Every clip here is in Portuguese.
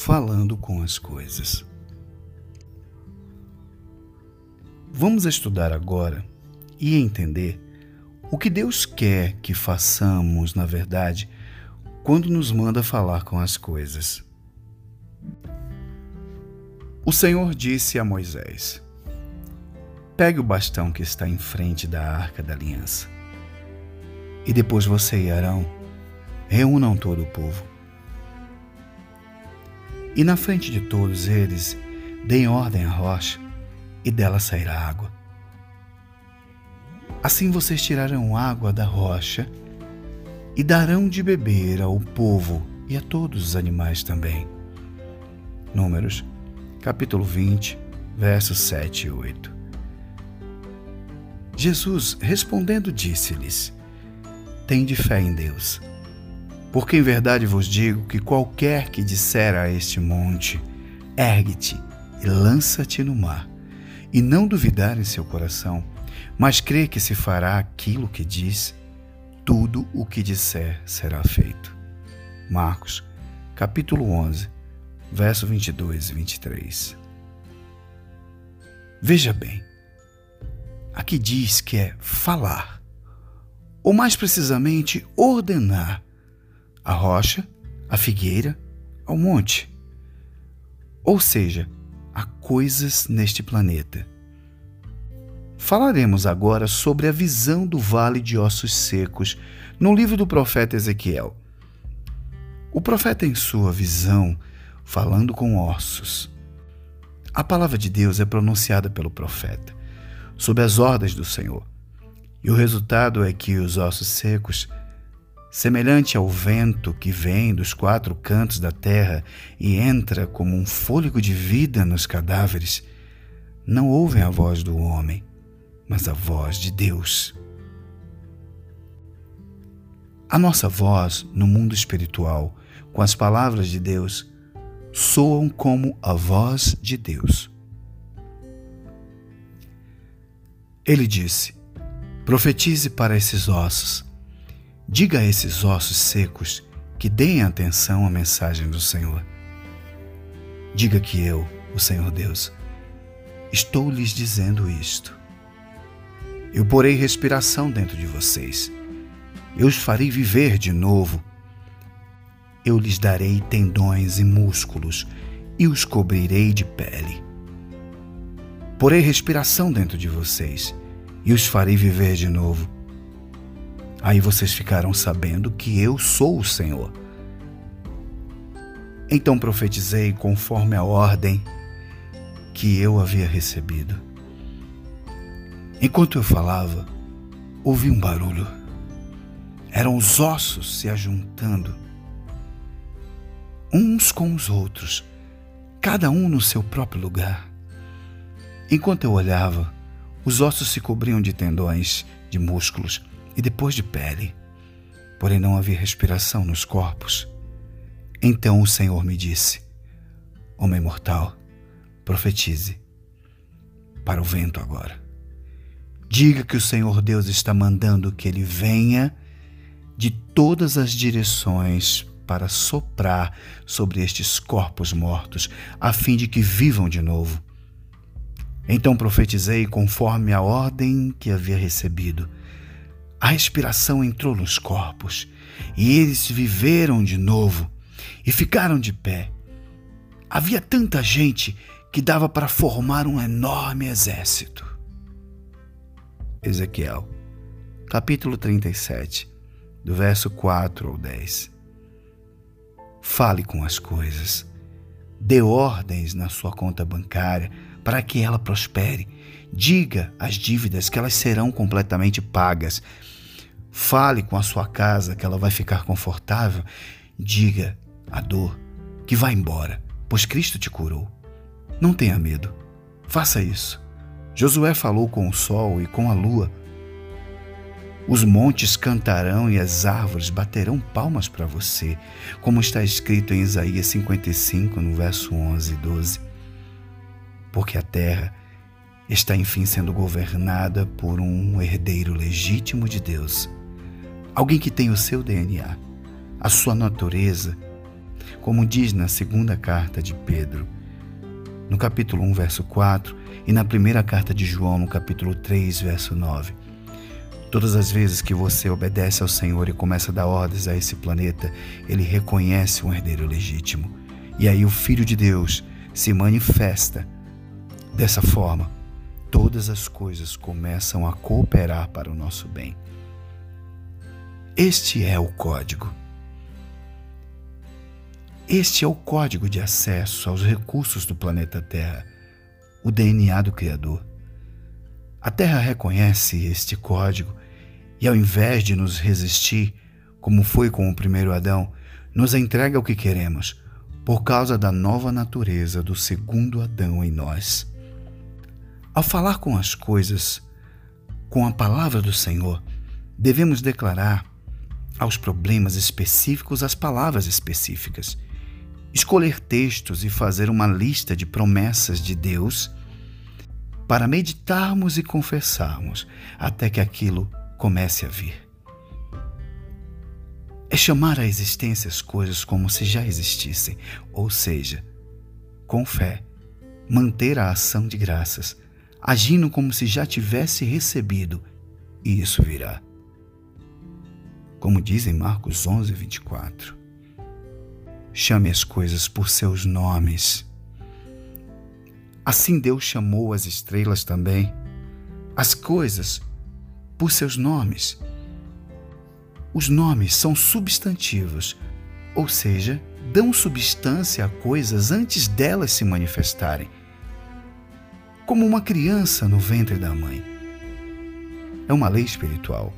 falando com as coisas. Vamos estudar agora e entender o que Deus quer que façamos, na verdade, quando nos manda falar com as coisas. O Senhor disse a Moisés: Pegue o bastão que está em frente da arca da aliança. E depois você e Arão reúnam todo o povo. E na frente de todos eles, deem ordem à rocha, e dela sairá água. Assim vocês tirarão água da rocha e darão de beber ao povo e a todos os animais também. Números, capítulo 20, versos 7 e 8. Jesus, respondendo, disse-lhes: Tende fé em Deus. Porque em verdade vos digo que qualquer que disser a este monte: Ergue-te e lança-te no mar, e não duvidar em seu coração, mas crê que se fará aquilo que diz, tudo o que disser será feito. Marcos, capítulo 11, verso 22 e 23. Veja bem, aqui diz que é falar, ou mais precisamente, ordenar a rocha, a figueira, ao monte. Ou seja, a coisas neste planeta. Falaremos agora sobre a visão do vale de ossos secos no livro do profeta Ezequiel. O profeta, em sua visão, falando com ossos. A palavra de Deus é pronunciada pelo profeta sob as ordens do Senhor. E o resultado é que os ossos secos, semelhante ao vento que vem dos quatro cantos da terra e entra como um fôlego de vida nos cadáveres, não ouvem a voz do homem, mas a voz de Deus. A nossa voz no mundo espiritual, com as palavras de Deus, soam como a voz de Deus. Ele disse: Profetize para esses ossos. Diga a esses ossos secos que deem atenção à mensagem do Senhor. Diga que eu, o Senhor Deus, estou lhes dizendo isto. Eu porei respiração dentro de vocês. Eu os farei viver de novo. Eu lhes darei tendões e músculos e os cobrirei de pele. Porei respiração dentro de vocês e os farei viver de novo. Aí vocês ficarão sabendo que eu sou o Senhor. Então profetizei conforme a ordem que eu havia recebido. Enquanto eu falava, ouvi um barulho. Eram os ossos se ajuntando, uns com os outros, cada um no seu próprio lugar. Enquanto eu olhava, os ossos se cobriam de tendões, de músculos e depois de pele. Porém não havia respiração nos corpos. Então o Senhor me disse: Homem mortal, profetize para o vento agora. Diga que o Senhor Deus está mandando que ele venha de todas as direções para soprar sobre estes corpos mortos, a fim de que vivam de novo. Então profetizei conforme a ordem que havia recebido. A respiração entrou nos corpos e eles viveram de novo e ficaram de pé. Havia tanta gente que dava para formar um enorme exército. Ezequiel, capítulo 37, do verso 4 ao 10. Fale com as coisas, dê ordens na sua conta bancária para que ela prospere. Diga as dívidas que elas serão completamente pagas. Fale com a sua casa que ela vai ficar confortável. Diga a dor que vai embora, pois Cristo te curou. Não tenha medo. Faça isso. Josué falou com o sol e com a lua. Os montes cantarão e as árvores baterão palmas para você, como está escrito em Isaías 55, no verso 11 e 12 porque a terra está enfim sendo governada por um herdeiro legítimo de Deus, alguém que tem o seu DNA, a sua natureza, como diz na segunda carta de Pedro, no capítulo 1, verso 4, e na primeira carta de João, no capítulo 3, verso 9. Todas as vezes que você obedece ao Senhor e começa a dar ordens a esse planeta, ele reconhece um herdeiro legítimo. E aí o Filho de Deus se manifesta. Dessa forma, todas as coisas começam a cooperar para o nosso bem. Este é o código. Este é o código de acesso aos recursos do planeta Terra, o DNA do Criador. A Terra reconhece este código e, ao invés de nos resistir, como foi com o primeiro Adão, nos entrega o que queremos, por causa da nova natureza do segundo Adão em nós. Ao falar com as coisas, com a palavra do Senhor, devemos declarar aos problemas específicos as palavras específicas, escolher textos e fazer uma lista de promessas de Deus para meditarmos e confessarmos até que aquilo comece a vir. É chamar à existência as coisas como se já existissem, ou seja, com fé, manter a ação de graças, agindo como se já tivesse recebido, e isso virá. Como diz em Marcos 11, 24. Chame as coisas por seus nomes Assim Deus chamou as estrelas também, as coisas, por seus nomes. Os nomes são substantivos, ou seja, dão substância a coisas antes delas se manifestarem, como uma criança no ventre da mãe. É uma lei espiritual.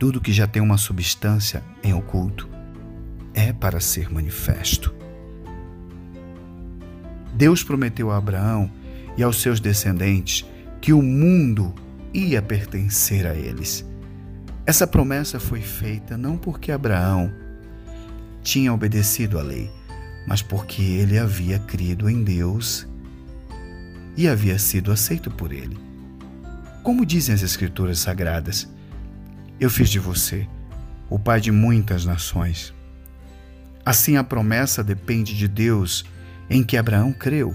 Tudo que já tem uma substância em oculto é para ser manifesto. Deus prometeu a Abraão e aos seus descendentes que o mundo ia pertencer a eles. Essa promessa foi feita não porque Abraão tinha obedecido à lei, mas porque ele havia crido em Deus e havia sido aceito por ele. Como dizem as Escrituras Sagradas, eu fiz de você o pai de muitas nações. Assim a promessa depende de Deus em que Abraão creu,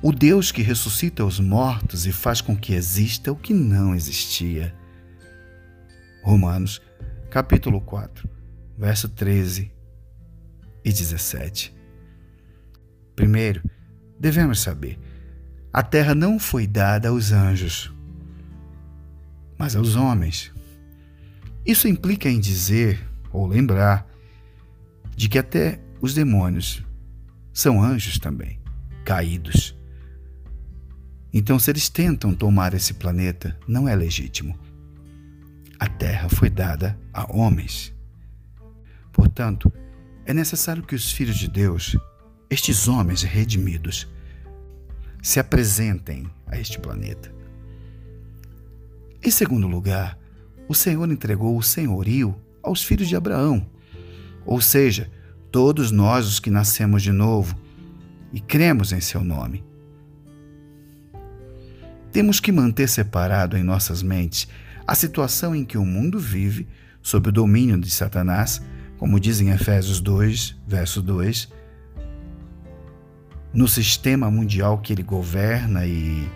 o Deus que ressuscita os mortos e faz com que exista o que não existia. Romanos, capítulo 4, verso 13 e 17. Primeiro, devemos saber: a terra não foi dada aos anjos, mas aos homens. Isso implica em dizer ou lembrar de que até os demônios são anjos também, caídos. Então, se eles tentam tomar esse planeta, não é legítimo. A Terra foi dada a homens. Portanto, é necessário que os filhos de Deus, estes homens redimidos, se apresentem a este planeta. Em segundo lugar, o Senhor entregou o senhorio aos filhos de Abraão, ou seja, todos nós os que nascemos de novo e cremos em seu nome. Temos que manter separado em nossas mentes a situação em que o mundo vive sob o domínio de Satanás, como diz em Efésios 2, verso 2, no sistema mundial que ele governa e,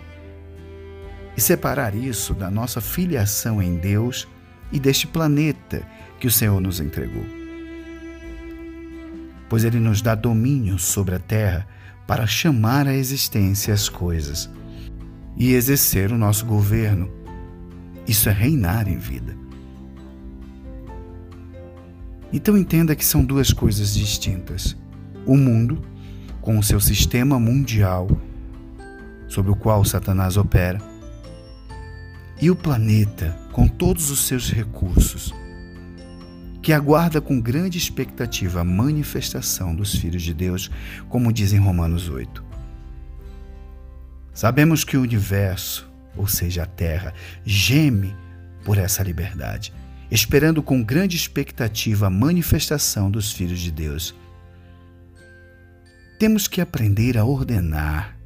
e separar isso da nossa filiação em Deus e deste planeta que o Senhor nos entregou pois ele nos dá domínio sobre a terra para chamar à existência as coisas e exercer o nosso governo. Isso é reinar em vida. Então entenda que são duas coisas distintas: o mundo, com o seu sistema mundial sobre o qual Satanás opera, e o planeta, com todos os seus recursos que aguarda com grande expectativa a manifestação dos filhos de Deus, como diz em Romanos 8. Sabemos que o universo, ou seja, a Terra, geme por essa liberdade, esperando com grande expectativa a manifestação dos filhos de Deus. Temos que aprender a ordenar,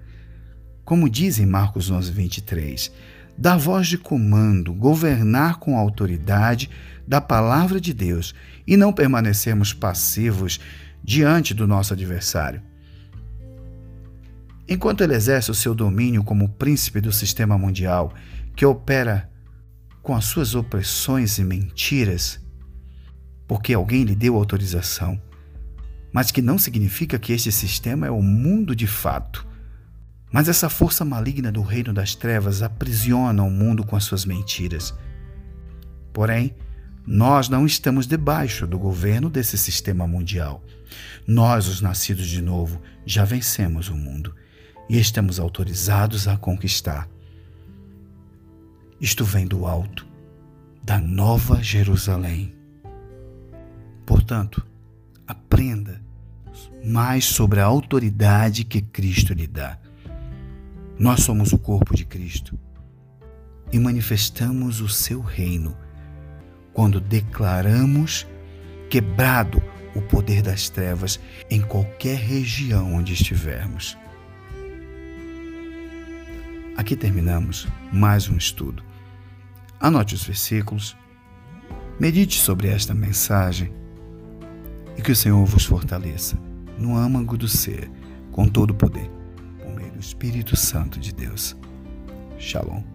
como diz em Marcos 11, 23, dar voz de comando, governar com autoridade da palavra de Deus e não permanecermos passivos diante do nosso adversário. Enquanto ele exerce o seu domínio como príncipe do sistema mundial, que opera com as suas opressões e mentiras, porque alguém lhe deu autorização, mas que não significa que este sistema é o mundo de fato. Mas essa força maligna do reino das trevas aprisiona o mundo com as suas mentiras. Porém, nós não estamos debaixo do governo desse sistema mundial. Nós, os nascidos de novo, já vencemos o mundo e estamos autorizados a conquistar. Isto vem do alto, da Nova Jerusalém. Portanto, aprenda mais sobre a autoridade que Cristo lhe dá. Nós somos o corpo de Cristo e manifestamos o seu reino quando declaramos quebrado o poder das trevas em qualquer região onde estivermos. Aqui terminamos mais um estudo. Anote os versículos, medite sobre esta mensagem e que o Senhor vos fortaleça no âmago do ser, com todo o poder, Espírito Santo de Deus. Shalom.